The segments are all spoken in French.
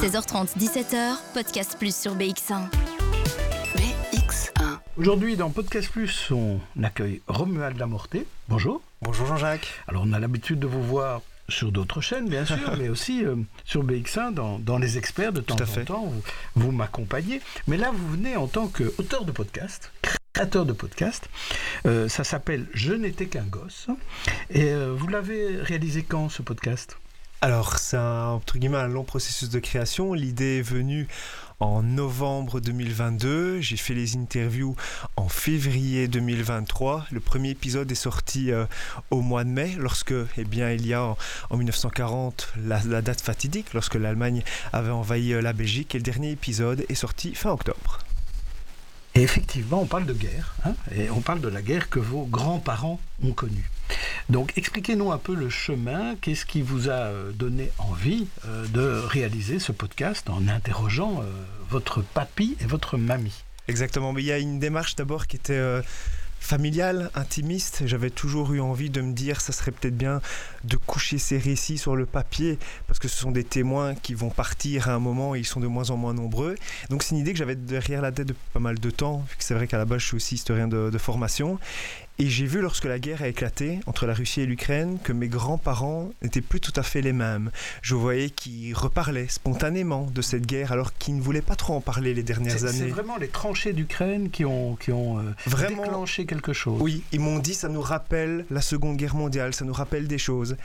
16h30, 17h, Podcast Plus sur BX1. BX1. Aujourd'hui, dans Podcast Plus, on accueille Romuald Lamorté. Bonjour. Bonjour Jean-Jacques. Alors, on a l'habitude de vous voir sur d'autres chaînes, bien sûr, mais aussi euh, sur BX1, dans, dans, Les Experts, de temps Tout à en fait. temps, vous, vous m'accompagnez. Mais là, vous venez en tant qu'auteur de podcast, créateur de podcast. Euh, ça s'appelle Je n'étais qu'un gosse. Et euh, vous l'avez réalisé quand, ce podcast? Alors, c'est un, long processus de création. L'idée est venue en novembre 2022. J'ai fait les interviews en février 2023. Le premier épisode est sorti euh, au mois de mai, lorsque, eh bien, il y a en, en 1940 la, la, date fatidique, lorsque l'Allemagne avait envahi euh, la Belgique. Et le dernier épisode est sorti fin octobre. Et effectivement, on parle de guerre, hein, et on parle de la guerre que vos grands-parents ont connue. Donc, expliquez-nous un peu le chemin. Qu'est-ce qui vous a donné envie euh, de réaliser ce podcast en interrogeant euh, votre papy et votre mamie Exactement. Mais il y a une démarche d'abord qui était euh, familiale, intimiste. J'avais toujours eu envie de me dire, ça serait peut-être bien de coucher ces récits sur le papier, parce que ce sont des témoins qui vont partir à un moment et ils sont de moins en moins nombreux. Donc c'est une idée que j'avais derrière la tête depuis pas mal de temps, vu que c'est vrai qu'à la base je suis aussi historien de, de formation. Et j'ai vu lorsque la guerre a éclaté entre la Russie et l'Ukraine que mes grands-parents n'étaient plus tout à fait les mêmes. Je voyais qu'ils reparlaient spontanément de cette guerre alors qu'ils ne voulaient pas trop en parler les dernières années. C'est vraiment les tranchées d'Ukraine qui ont, qui ont euh, vraiment, déclenché quelque chose. Oui, ils m'ont dit ça nous rappelle la Seconde Guerre mondiale, ça nous rappelle des choses.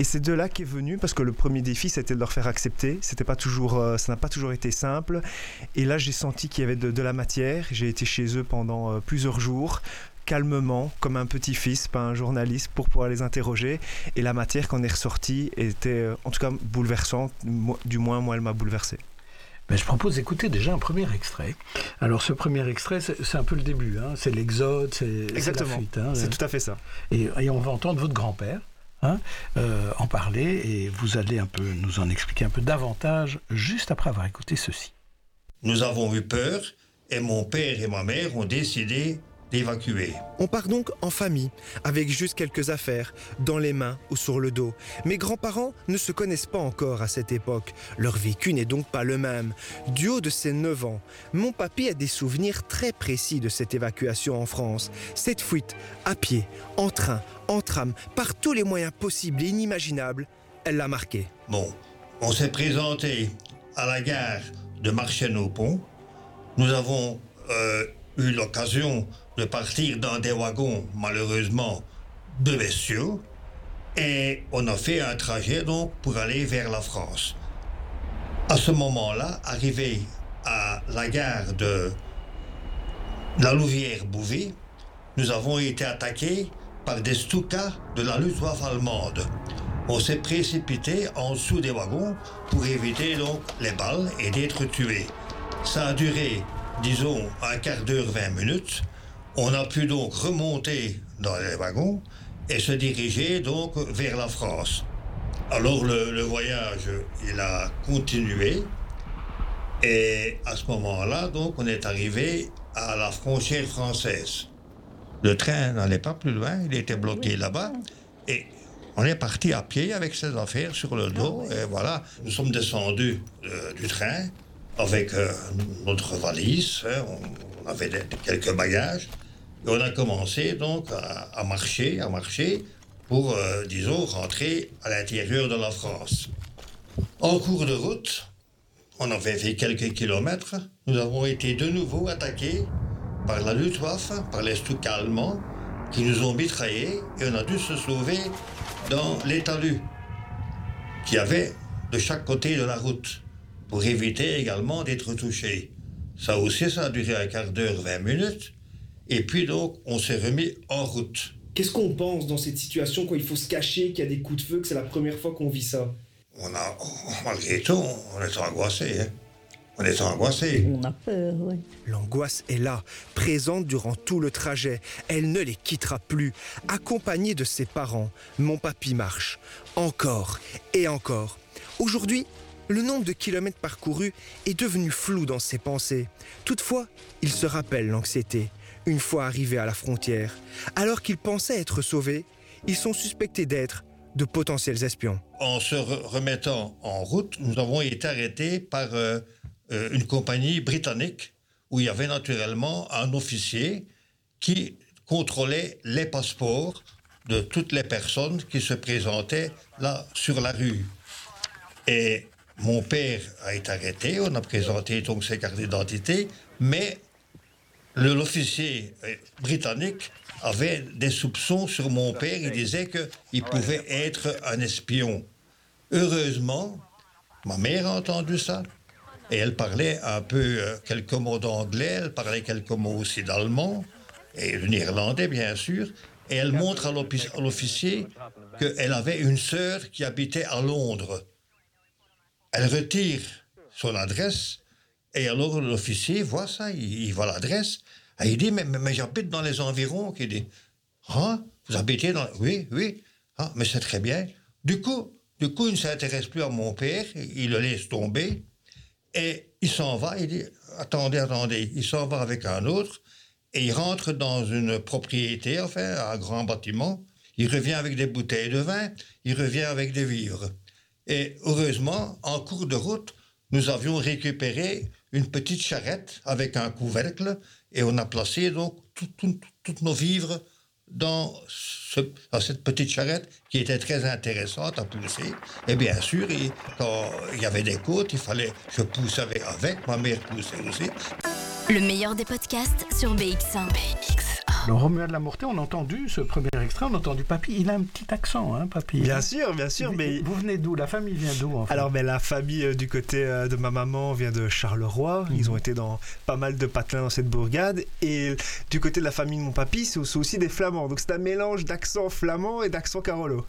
Et c'est de là qu'est venu, parce que le premier défi, c'était de leur faire accepter. C'était pas toujours, euh, ça n'a pas toujours été simple. Et là, j'ai senti qu'il y avait de, de la matière. J'ai été chez eux pendant euh, plusieurs jours calmement, comme un petit-fils, pas un journaliste, pour pouvoir les interroger. Et la matière qu'on est ressortie était, euh, en tout cas, bouleversante. Du moins, moi, elle m'a bouleversé. Ben, je propose d'écouter déjà un premier extrait. Alors, ce premier extrait, c'est un peu le début. Hein. C'est l'exode, c'est la fuite. Hein. C'est tout à fait ça. Et, et on va entendre votre grand-père. Hein, euh, en parler et vous allez un peu nous en expliquer un peu davantage juste après avoir écouté ceci. Nous avons eu peur et mon père et ma mère ont décidé d'évacuer. On part donc en famille, avec juste quelques affaires, dans les mains ou sur le dos. Mes grands-parents ne se connaissent pas encore à cette époque. Leur vécu n'est donc pas le même. Du haut de ses 9 ans, mon papy a des souvenirs très précis de cette évacuation en France. Cette fuite, à pied, en train, en tram, par tous les moyens possibles et inimaginables, elle l'a marqué. Bon, on s'est présenté à la gare de Marchienne-au-Pont. Nous avons euh, eu l'occasion de partir dans des wagons, malheureusement, de bestiaux. Et on a fait un trajet donc pour aller vers la France. À ce moment-là, arrivé à la gare de la Louvière-Bouvy, nous avons été attaqués par des Stukas de la Luftwaffe allemande. On s'est précipité en dessous des wagons pour éviter donc les balles et d'être tués. Ça a duré, disons, un quart d'heure, 20 minutes. On a pu donc remonter dans les wagons et se diriger donc vers la France. Alors le, le voyage, il a continué et à ce moment-là, donc, on est arrivé à la frontière française. Le train n'allait pas plus loin, il était bloqué là-bas et on est parti à pied avec ses affaires sur le dos et voilà, nous sommes descendus euh, du train avec notre valise, hein, on, avait quelques bagages. Et on a commencé donc à, marcher, à marcher pour, euh, disons, rentrer à l'intérieur de la France. En cours de route, on avait fait quelques kilomètres, nous avons été de nouveau attaqués par la Luftwaffe, par les Stukas allemands, qui nous ont mitraillés et on a dû se sauver dans les talus qu'il y avait de chaque côté de la route pour éviter également d'être touchés. Ça aussi, ça a duré un quart d'heure, 20 minutes. Et puis donc, on s'est remis en route. Qu'est-ce qu'on pense dans cette situation quand il faut se cacher, qu'il y a des coups de feu, que c'est la première fois qu'on vit ça? On a, malgré tout, on est angoissé. Hein. On est angoissé. On a peur, oui. L'angoisse est là, présente durant tout le trajet. Elle ne les quittera plus. Accompagnée de ses parents, mon papy marche. Encore et encore. Aujourd'hui, le nombre de kilomètres parcourus est devenu flou dans ses pensées. Toutefois, il se rappelle l'anxiété. Une fois arrivés à la frontière, alors qu'ils pensaient être sauvés, ils sont suspectés d'être de potentiels espions. En se remettant en route, nous avons été arrêtés par euh, euh, une compagnie britannique où il y avait naturellement un officier qui contrôlait les passeports de toutes les personnes qui se présentaient là sur la rue. Et mon père a été arrêté, on a présenté donc ses cartes d'identité, mais l'officier euh, britannique avait des soupçons sur mon père. Il disait qu'il pouvait être un espion. Heureusement, ma mère a entendu ça. Et elle parlait un peu euh, quelques mots d'anglais, elle parlait quelques mots aussi d'allemand, et de néerlandais, bien sûr. Et elle montre à l'officier qu'elle avait une sœur qui habitait à Londres. Elle retire son adresse, et alors l'officier voit ça, il voit l'adresse, ah, il dit, mais, mais, j'habite dans les environs. Il dit, ah, vous habitez dans... Oui, oui. Ah, mais c'est très bien. Du coup, du coup, il ne s'intéresse plus à mon père, il le laisse tomber, et il s'en va, il dit, attendez, attendez, il s'en va avec un autre, et il rentre dans une propriété, enfin, un grand bâtiment, il revient avec des bouteilles de vin, il revient avec des vivres. Et heureusement, en cours de route, nous avions récupéré une petite charrette avec un couvercle et on a placé donc toutes nos vivres dans, cette petite charrette qui était très intéressante à pousser. Et bien sûr, quand il y avait des côtes, il fallait que je pousse avec, avec, ma mère poussait aussi. Le meilleur des podcasts sur BX1. BX1. Le Romuald Lamourté, on a entendu ce premier extrait, on a entendu Papy. Il a un petit accent, hein, Papy Bien sûr, bien sûr. Vous, mais... vous venez d'où? La famille vient d'où en fait? Alors, mais la famille euh, du côté euh, de ma maman vient de Charleroi. Ils Mhm. ont été dans pas mal de patelins dans cette bourgade. Et du côté de la famille de mon papy, c'est aussi- des flamands. Donc, c'est un mélange d'accent flamand et d'accent carolo.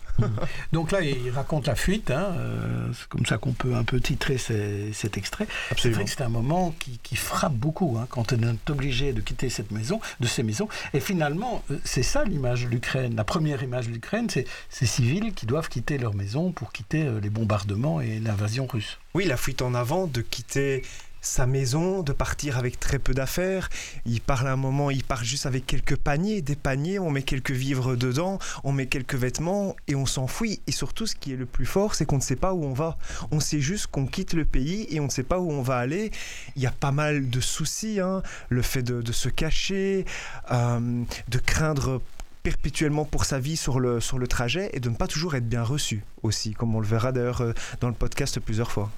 Donc là, il raconte la fuite. hein, euh, c'est comme ça qu'on peut un peu titrer ces- cet extrait. C'est vrai que c'est un moment qui, qui frappe beaucoup hein, quand on est obligé de quitter cette maison, de ces maisons. Et finalement, c'est ça l'image de l'Ukraine. La première image de l'Ukraine, c'est ces civils qui doivent quitter leur maison pour quitter euh, les bombardements et l'invasion russe. Oui, la fuite en avant, de quitter sa maison, de partir avec très peu d'affaires. Il part à un moment, il part juste avec quelques paniers, des paniers, on met quelques vivres dedans, on met quelques vêtements et on s'enfuit. Et surtout, ce qui est le plus fort, c'est qu'on ne sait pas où on va. On sait juste qu'on quitte le pays et on ne sait pas où on va aller. Il y a pas mal de soucis, hein. le fait de, se cacher, euh, de craindre perpétuellement pour sa vie sur le, sur le trajet et de ne pas toujours être bien reçu aussi, comme on le verra d'ailleurs euh, dans le podcast plusieurs fois.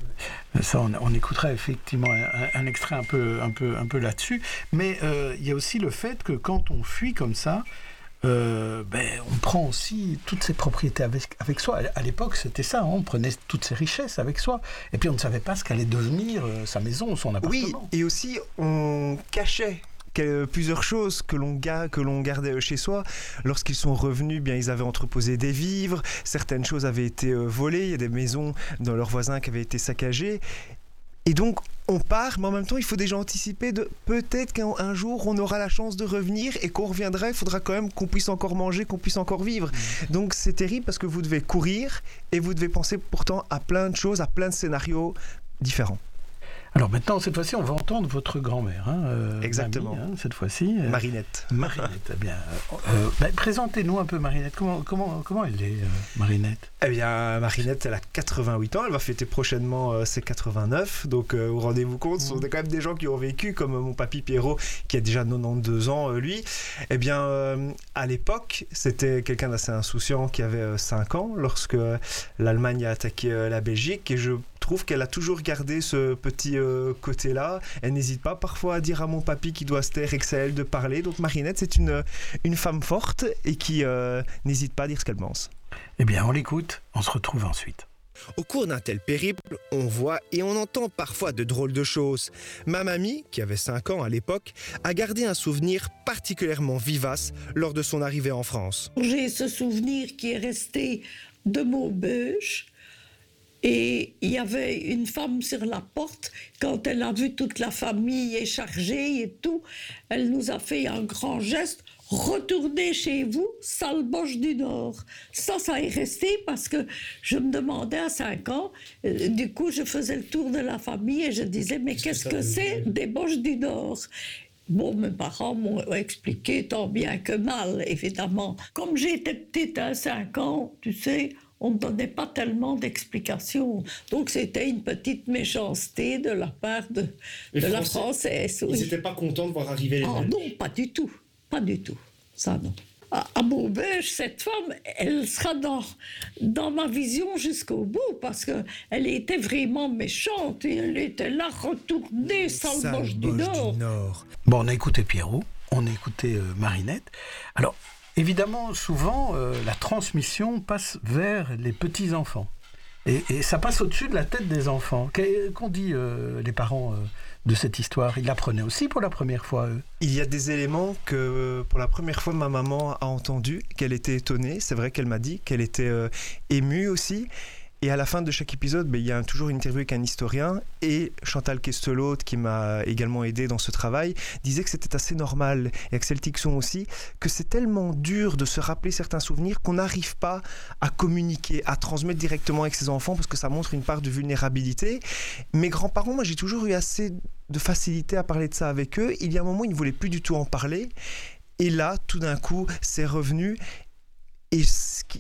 Ça, on, on écoutera effectivement un, un extrait un peu, un peu, un peu là-dessus. Mais euh, il y a aussi le fait que quand on fuit comme ça, euh, ben, on prend aussi toutes ses propriétés avec, avec soi. À l'époque, c'était ça, hein, on prenait toutes ses richesses avec soi. Et puis on ne savait pas ce qu'allait devenir euh, sa maison, son Oui, appartement. et aussi on cachait plusieurs choses que l'on gardait chez soi. Lorsqu'ils sont revenus, bien ils avaient entreposé des vivres, certaines choses avaient été euh, volées, il y a des maisons dans leurs voisins qui avaient été saccagées. Et donc on part, mais en même temps il faut déjà anticiper de peut-être qu'un un jour on aura la chance de revenir et qu'on reviendra, il faudra quand même qu'on puisse encore manger, qu'on puisse encore vivre. Donc c'est terrible parce que vous devez courir et vous devez penser pourtant à plein de choses, à plein de scénarios différents. Alors maintenant, cette fois-ci, on va entendre votre grand-mère. hein, euh, Exactement. mamie, hein, cette fois-ci. Euh, Marinette. Marinette, eh bien. euh, ben, Présentez-nous un peu Marinette. Comment, comment, comment elle est, Marinette? Eh bien, Marinette, elle a 88 ans, elle va fêter prochainement ses 89, donc vous rendez-vous compte, ce sont quand même des gens qui ont vécu, comme mon papy Pierrot, qui a déjà 92 ans, lui. Eh bien, à l'époque, c'était quelqu'un d'assez insouciant qui avait euh, 5 ans, lorsque l'Allemagne a attaqué la Belgique, et je trouve qu'elle a toujours gardé ce petit euh, côté-là. Elle n'hésite pas parfois à dire à mon papy qu'il doit se taire et que c'est à elle de parler. Donc Marinette, c'est une, une femme forte et qui euh, n'hésite pas à dire ce qu'elle pense. Eh bien, on l'écoute. On se retrouve ensuite. Au cours d'un tel périple, on voit et on entend parfois de drôles de choses. Ma mamie, qui avait 5 ans à l'époque, a gardé un souvenir particulièrement vivace lors de son arrivée en France. J'ai ce souvenir qui est resté de Maubeuge. Et il y avait une femme sur la porte, quand elle a vu toute la famille est chargée et tout, elle nous a fait un grand geste. Retournez chez vous, sale boche du Nord. Ça, ça est resté parce que je me demandais à 5 ans, euh, du coup, je faisais le tour de la famille et je disais, mais qu'est-ce que c'est des boches du Nord? Bon, mes parents m'ont expliqué tant bien que mal, évidemment. Comme j'étais petite à 5 ans, tu sais, on ne donnait pas tellement d'explications. Donc c'était une petite méchanceté de la part de, la Français, française. Ils oui. n'étaient pas contents de voir arriver les Ah non, pas du tout. Pas du tout. Ça, non. À, à Maubeuge, cette femme, elle sera dans, dans ma vision jusqu'au bout parce qu'elle était vraiment méchante et elle était là retournée, sale moche du Nord. Nord. Bon, on a écouté Pierrot, on a écouté euh, Marinette. Alors, évidemment, souvent, euh, la transmission passe vers les petits-enfants. Et, et ça passe au-dessus de la tête des enfants. Qu'ont dit euh, les parents euh, de cette histoire? Ils l'apprenaient aussi pour la première fois, eux. Il y a des éléments que pour la première fois ma maman a entendu, qu'elle était étonnée. C'est vrai qu'elle m'a dit qu'elle était émue aussi. Et à la fin de chaque épisode, ben, il y a toujours une interview avec un historien et Chantal Kestelot, qui m'a également aidé dans ce travail, disait que c'était assez normal, et Axel Tixon aussi, que c'est tellement dur de se rappeler certains souvenirs qu'on n'arrive pas à communiquer, à transmettre directement avec ses enfants parce que ça montre une part de vulnérabilité. Mes grands-parents, moi j'ai toujours eu assez de facilité à parler de ça avec eux. Il y a un moment, ils ne voulaient plus du tout en parler. Et là, tout d'un coup, c'est revenu. Et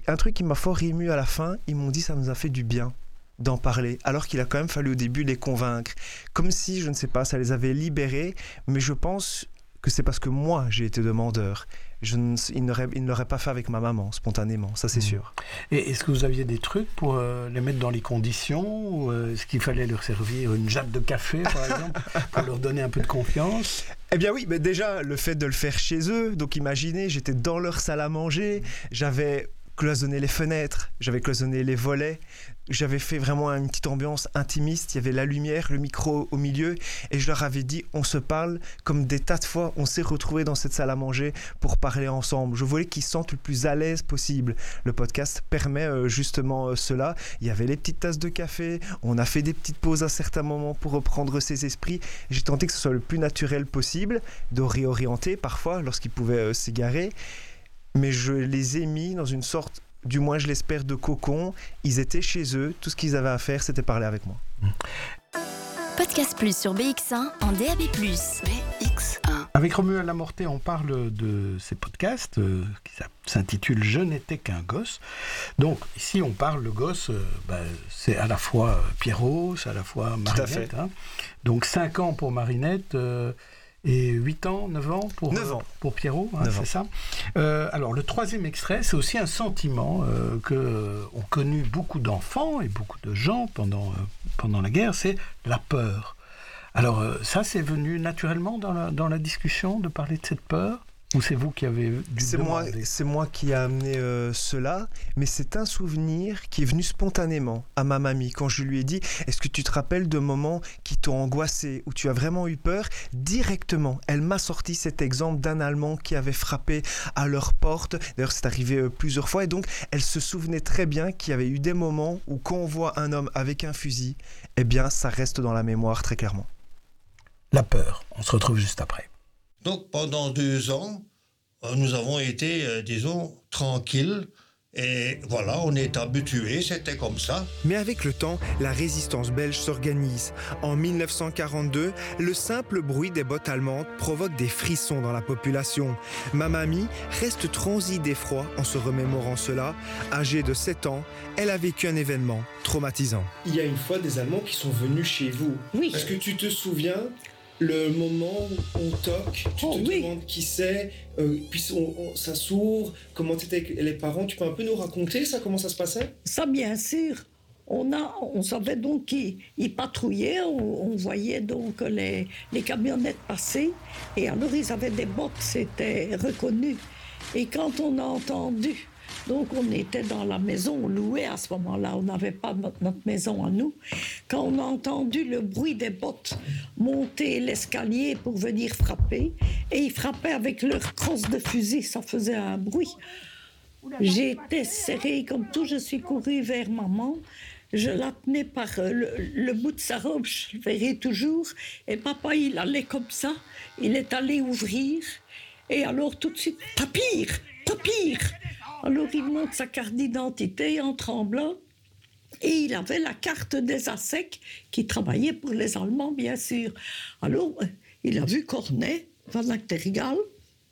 un truc qui m'a fort ému à la fin, ils m'ont dit ça nous a fait du bien d'en parler, alors qu'il a quand même fallu au début les convaincre. Comme si, je ne sais pas, ça les avait libérés, mais je pense que c'est parce que moi, j'ai été demandeur. Je ne, il ne l'aurait pas fait avec ma maman, spontanément, ça c'est Mhm. sûr. Et est-ce que vous aviez des trucs pour euh, les mettre dans les conditions ou, euh, Est-ce qu'il fallait leur servir une jatte de café, par exemple, pour leur donner un peu de confiance? Eh bien oui, mais déjà le fait de le faire chez eux, donc imaginez, j'étais dans leur salle à manger, j'avais cloisonné les fenêtres, j'avais cloisonné les volets, j'avais fait vraiment une petite ambiance intimiste, il y avait la lumière, le micro au milieu, et je leur avais dit, on se parle comme des tas de fois, on s'est retrouvés dans cette salle à manger pour parler ensemble. Je voulais qu'ils se sentent le plus à l'aise possible. Le podcast permet euh, justement euh, cela. Il y avait les petites tasses de café, on a fait des petites pauses à certains moments pour reprendre ses esprits. J'ai tenté que ce soit le plus naturel possible, de réorienter parfois lorsqu'ils pouvaient euh, s'égarer. Mais je les ai mis dans une sorte, du moins je l'espère, de cocon. Ils étaient chez eux, tout ce qu'ils avaient à faire, c'était parler avec moi. Podcast Plus sur BX1 en DAB+. BX1. Avec Romuald Lamorté, on parle de ces podcasts euh, qui s'intitulent Je n'étais qu'un gosse. Donc ici, on parle le gosse, euh, ben, c'est à la fois Pierrot, c'est à la fois à Marinette. fait. hein. Donc 5 ans pour Marinette euh, et 8 ans, 9 ans pour, Neuf euh, ans. pour Pierrot, hein, c'est ça. Euh, alors le troisième extrait, c'est aussi un sentiment euh, que euh, ont connu beaucoup d'enfants et beaucoup de gens pendant, euh, pendant la guerre, c'est la peur. Alors euh, ça, c'est venu naturellement dans la, dans la discussion de parler de cette peur? Ou c'est vous qui avez dû C'est moi, c'est moi qui a amené euh, cela, mais c'est un souvenir qui est venu spontanément à ma mamie quand je lui ai dit Est-ce que tu te rappelles de moments qui t'ont angoissé, où tu as vraiment eu peur? Directement, elle m'a sorti cet exemple d'un Allemand qui avait frappé à leur porte. D'ailleurs, c'est arrivé euh, plusieurs fois, et donc elle se souvenait très bien qu'il y avait eu des moments où, quand on voit un homme avec un fusil, eh bien, ça reste dans la mémoire très clairement. La peur. On se retrouve juste après. Donc pendant deux ans, euh, nous avons été, euh, disons, tranquilles. Et voilà, on est habitués, c'était comme ça. Mais avec le temps, la résistance belge s'organise. En 1942, le simple bruit des bottes allemandes provoque des frissons dans la population. Ma mamie reste transie d'effroi en se remémorant cela. Âgée de 7 ans, elle a vécu un événement traumatisant. Il y a une fois des Allemands qui sont venus chez vous. Oui. Est-ce que tu te souviens le moment où on toque, tu Oh, te oui. demandes qui c'est, euh, puis on- on- ça s'ouvre, comment t'étais avec les parents, tu peux un peu nous raconter ça, comment ça se passait? Ça, bien sûr. On, a, on savait donc qu'ils ils patrouillaient, on, on voyait donc les, les camionnettes passer, et alors ils avaient des bottes, c'était reconnu. Et quand on a entendu, donc on était dans la maison, on louait à ce moment-là, on n'avait pas notre, maison à nous, quand on a entendu le bruit des bottes monter l'escalier pour venir frapper, et ils frappaient avec leur crosse de fusil, ça faisait un bruit. J'étais serrée comme tout, je suis courue vers maman. Je la tenais par euh, le, bout de sa robe, je le verrai toujours. Et papa, il allait comme ça, il est allé ouvrir. Et alors tout de suite, pas pire. Alors il monte sa carte d'identité en tremblant. Et il avait la carte des ASEC qui travaillait pour les Allemands, bien sûr. Alors, il a vu Cornet, Van Actergal,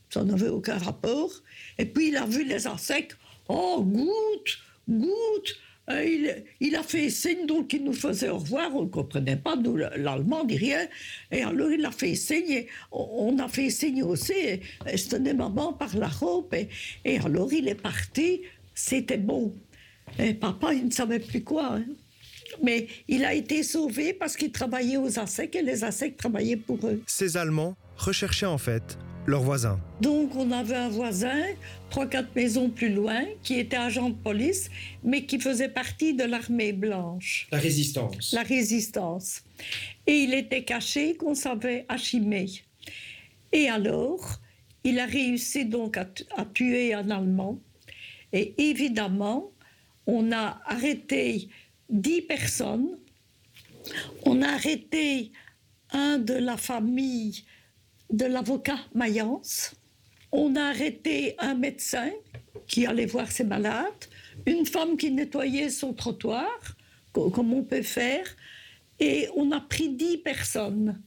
ça n'avait aucun rapport. Et puis il a vu les ASEC. Oh, good, Good. Euh, il, a fait signe, donc il nous faisait au revoir. On ne comprenait pas, nous, l'allemand, ni rien. Et alors, il a fait signe. Et on a fait signe aussi. Et, je tenais maman par la robe. Et, et alors, il est parti. C'était bon. Et papa, il ne savait plus quoi. Hein. Mais il a été sauvé parce qu'il travaillait aux ASEC et les ASEC travaillaient pour eux. Ces Allemands recherchaient en fait leurs voisins. Donc on avait un voisin, trois, quatre maisons plus loin, qui était agent de police, mais qui faisait partie de l'armée blanche. La résistance. La résistance. Et il était caché qu'on savait à Et alors, il a réussi donc à, à tuer un Allemand. Et évidemment, on a arrêté dix personnes. On a arrêté un de la famille de l'avocat Mayence. On a arrêté un médecin qui allait voir ses malades, une femme qui nettoyait son trottoir, comme on peut faire, et on a pris dix personnes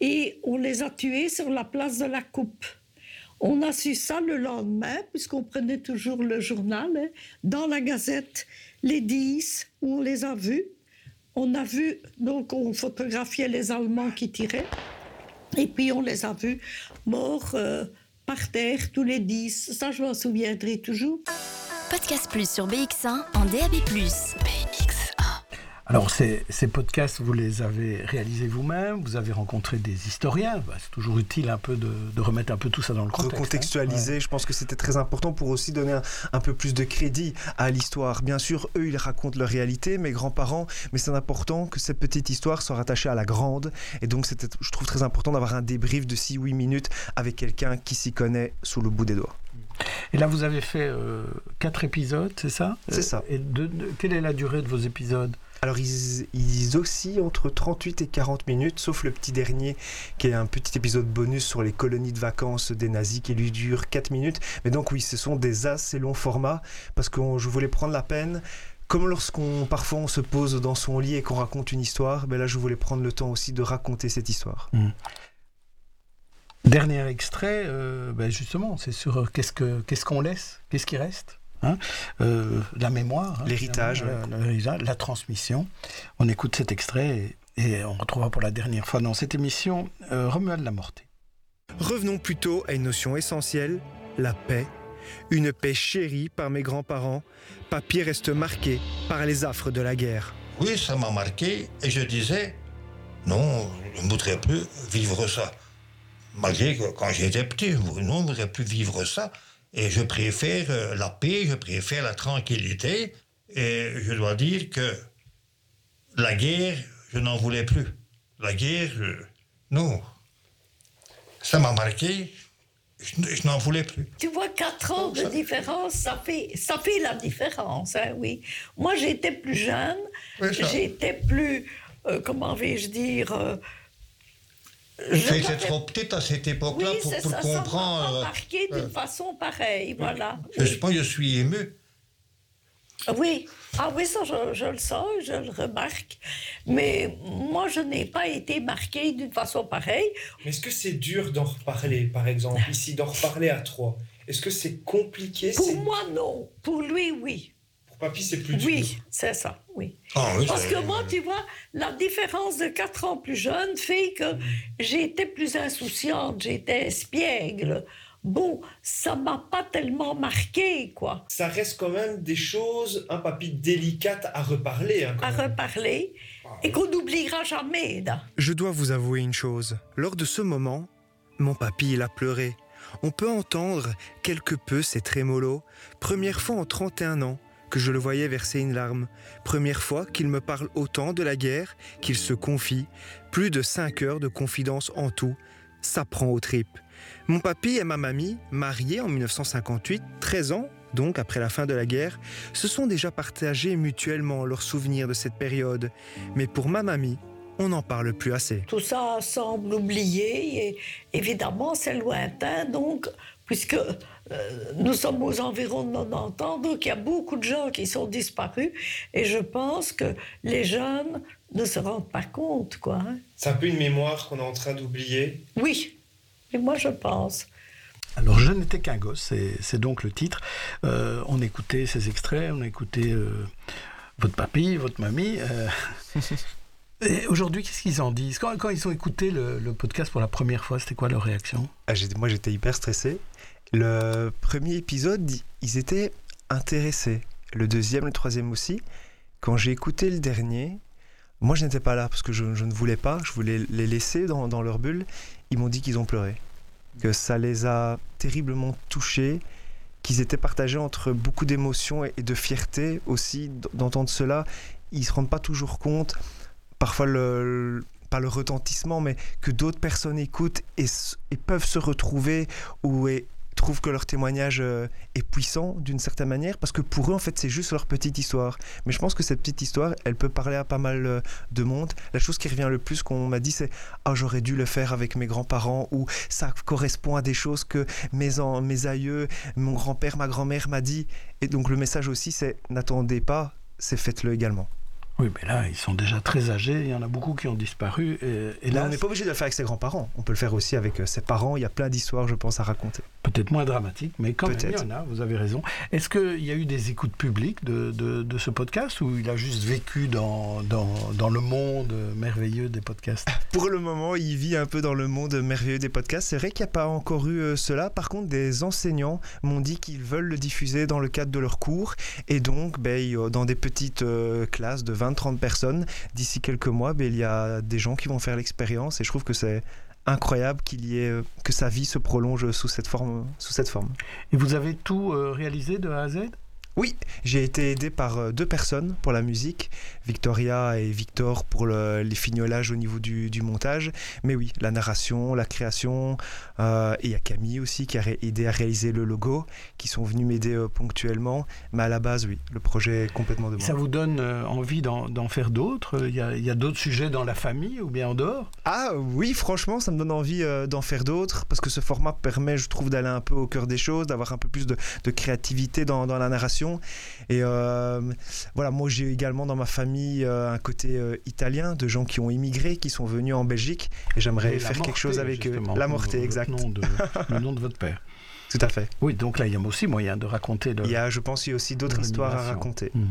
et on les a tués sur la place de la Coupe. On a su ça le lendemain, puisqu'on prenait toujours le journal, hein, dans la Gazette, les dix, où on les a vus. On a vu, donc on photographiait les Allemands qui tiraient, et puis on les a vus morts euh, par terre, tous les dix. Ça, je m'en souviendrai toujours. Podcast Plus sur BX1 en DAB+. Alors ces, podcasts, vous les avez réalisés vous-même, vous avez rencontré des historiens, bah, c'est toujours utile un peu de, remettre un peu tout ça dans le contexte. Hein. Recontextualiser, je pense que c'était très important pour aussi donner un, peu plus de crédit à l'histoire. Bien sûr, eux, ils racontent leur réalité, mes grands-parents, mais c'est important que cette petite histoire soit rattachée à la grande. Et donc, c'était, je trouve très important d'avoir un débrief de 6-8 minutes avec quelqu'un qui s'y connaît sous le bout des doigts. Et là, vous avez fait euh, quatre épisodes, c'est ça? C'est ça. Et quelle est la durée de vos épisodes? Alors ils, ils, oscillent entre 38 et 40 minutes, sauf le petit dernier qui est un petit épisode bonus sur les colonies de vacances des nazis qui lui dure 4 minutes. Mais donc oui, ce sont des assez longs formats parce que je voulais prendre la peine. Comme lorsqu'on parfois on se pose dans son lit et qu'on raconte une histoire, ben là je voulais prendre le temps aussi de raconter cette histoire. Mmh. Dernier extrait, euh, ben justement, c'est sur euh, qu'est-ce qu'on laisse, qu'est-ce qui reste? Hein, euh, la mémoire, hein, l'héritage, la, transmission. On écoute cet extrait et, on retrouvera pour la dernière fois dans cette émission euh, Romuald Lamorté. Revenons plutôt à une notion essentielle, la paix. Une paix chérie par mes grands-parents. Papy reste marqué par les affres de la guerre. Oui, ça m'a marqué et je disais, non, je ne voudrais plus vivre ça. Malgré que quand j'étais petit, non, je ne voudrais plus vivre ça. Et je préfère euh, la paix, je préfère la tranquillité. Et je dois dire que la guerre, je n'en voulais plus. La guerre, non. Ça m'a marqué. Je, n'en voulais plus. Tu vois, quatre ans de différence, ça fait, ça fait la différence, hein, oui. Moi, j'étais plus jeune, j'étais plus, euh, comment vais-je dire, euh, J'étais trop petite à cette époque-là pour, pour ça, comprendre. Ça marqué d'une façon pareille, voilà. Je pense que je suis ému. Oui, ah oui, ça je, le sens, je le remarque. Mais moi, je n'ai pas été marquée d'une façon pareille. Mais est-ce que c'est dur d'en reparler, par exemple, ici, d'en reparler à trois? Est-ce que c'est compliqué? Pour moi, non. Pour lui, oui. Papy, c'est plus dur. Oui, c'est ça, oui. Ah Parce que moi, tu vois, la différence de 4 ans plus jeune fait que mm. j'étais plus insouciante, j'étais espiègle. Bon, ça m'a pas tellement marqué, quoi. Ça reste quand même des choses, un papy, délicates à reparler. Hein, à reparler, ah et qu'on n'oubliera jamais. Je dois vous avouer une chose. Lors de ce moment, mon papy, il a pleuré. On peut entendre quelque peu ses trémolos. Première fois en 31 ans, que je le voyais verser une larme. Première fois qu'il me parle autant de la guerre, qu'il se confie. Plus de cinq heures de confidence en tout. Ça prend aux tripes. Mon papy et ma mamie, mariés en 1958, 13 ans donc après la fin de la guerre, se sont déjà partagés mutuellement leurs souvenirs de cette période. Mais pour ma mamie, on n'en parle plus assez. Tout ça semble oublié et évidemment c'est lointain, donc puisque euh, nous sommes aux environs de 90 ans, donc il y a beaucoup de gens qui sont disparus, et je pense que les jeunes ne se rendent pas compte, quoi. Hein. C'est un peu une mémoire qu'on est en train d'oublier Oui, et moi je pense. Alors, je n'étais qu'un gosse, c'est- donc le titre. Euh, on écoutait ces extraits, on a écouté euh, votre papy, votre mamie. euh. Et aujourd'hui, qu'est-ce qu'ils en disent? Quand, quand ils ont écouté le, le podcast pour la première fois, c'était quoi leur réaction? Ah, moi, j'étais hyper stressé. Le premier épisode, ils étaient intéressés. Le deuxième, le troisième aussi. Quand j'ai écouté le dernier, moi, je n'étais pas là parce que je, ne voulais pas. Je voulais les laisser dans, leur bulle. Ils m'ont dit qu'ils ont pleuré. Que ça les a terriblement touchés. Qu'ils étaient partagés entre beaucoup d'émotions et, de fierté aussi d'entendre cela. Ils se rendent pas toujours compte. Parfois, pas le retentissement, mais que d'autres personnes écoutent et peuvent se retrouver ou et trouvent que leur témoignage euh, est puissant d'une certaine manière parce que pour eux en fait c'est juste leur petite histoire. Mais je pense que cette petite histoire elle peut parler à pas mal euh, de monde. La chose qui revient le plus qu'on m'a dit c'est ah j'aurais dû le faire avec mes grands-parents ou ça correspond à des choses que mes, an- mes aïeux mon grand-père ma grand-mère m'a dit et donc le message aussi c'est n'attendez pas c'est faites-le également Oui, mais là, ils sont déjà très âgés, il y en a beaucoup qui ont disparu. Et, là, on n'est pas obligé de le faire avec ses grands-parents. On peut le faire aussi avec euh, ses parents. Il y a plein d'histoires, je pense, à raconter. peut-être moins dramatique, mais quand même, il y en a, vous avez raison. Est-ce qu'il y a eu des écoutes publiques de, de- de ce podcast ou il a juste vécu dans, dans, dans le monde merveilleux des podcasts? Pour le moment, il vit un peu dans le monde merveilleux des podcasts. C'est vrai qu'il n'y a pas encore eu euh, cela. Par contre, des enseignants m'ont dit qu'ils veulent le diffuser dans le cadre de leurs cours. Et donc, ben, dans des petites euh, classes de 20-30 personnes, d'ici quelques mois, ben, il y a des gens qui vont faire l'expérience. Et je trouve que c'est incroyable qu'il y ait, euh, que sa vie se prolonge sous cette forme. Sous cette forme. Et vous avez tout euh, réalisé de A à Z? Oui, j'ai été aidé par euh, deux personnes pour la musique, Victoria et Victor pour le- les fignolages au niveau du, du montage. Mais oui, la narration, la création, euh, et il y a Camille aussi qui a aidé à réaliser le logo, qui sont venus m'aider euh, ponctuellement. Mais à la base, oui, le projet est complètement de moi. Ça vous donne euh, envie d'en faire d'autres? Il y a, d'autres sujets dans la famille ou bien en dehors? Ah oui, franchement, ça me donne envie d'en faire d'autres parce que ce format permet, je trouve, d'aller un peu au cœur des choses, d'avoir un peu plus de, de créativité dans, dans la narration. Et voilà, moi j'ai également dans ma famille euh, un côté euh, italien de gens qui ont immigré, qui sont venus en Belgique et j'aimerais faire quelque chose avec eux. La Mortée, le exact. nom de- le nom de votre père. Tout à fait. Oui, donc là, il y a aussi moyen de raconter le, Il y a, je pense, il y a aussi d'autres histoires à raconter. Hmm.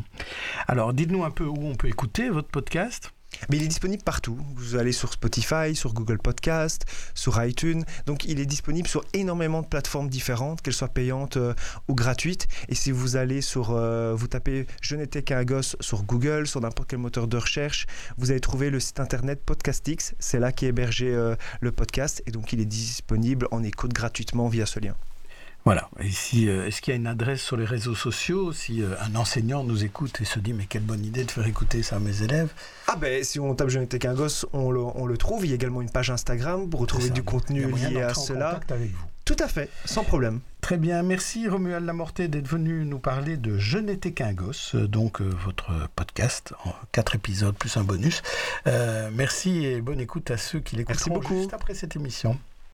Alors, dites-nous un peu où on peut écouter votre podcast. Mais il est disponible partout. Vous allez sur Spotify, sur Google Podcast, sur iTunes. Donc il est disponible sur énormément de plateformes différentes, qu'elles soient payantes euh, ou gratuites. Et si vous allez sur, euh, vous tapez Je n'étais qu'un gosse sur Google, sur n'importe quel moteur de recherche, vous allez trouver le site internet Podcastix. C'est là qu'est hébergé euh, le podcast. Et donc il est disponible en écoute gratuitement via ce lien. Voilà. Et si, euh, est-ce qu'il y a une adresse sur les réseaux sociaux Si euh, un enseignant nous écoute et se dit mais quelle bonne idée de faire écouter ça à mes élèves, Ah ben si on tape Je n'étais qu'un gosse, on le, on le trouve. Il y a également une page Instagram pour retrouver ça. du contenu lié à cela. contact avec vous. Tout à fait, sans problème. Très bien, merci Romuald Lamorté d'être venu nous parler de Je n'étais qu'un gosse, euh, donc euh, votre podcast en quatre épisodes plus un bonus. Merci et bonne écoute à ceux qui beaucoup. juste après cette émission.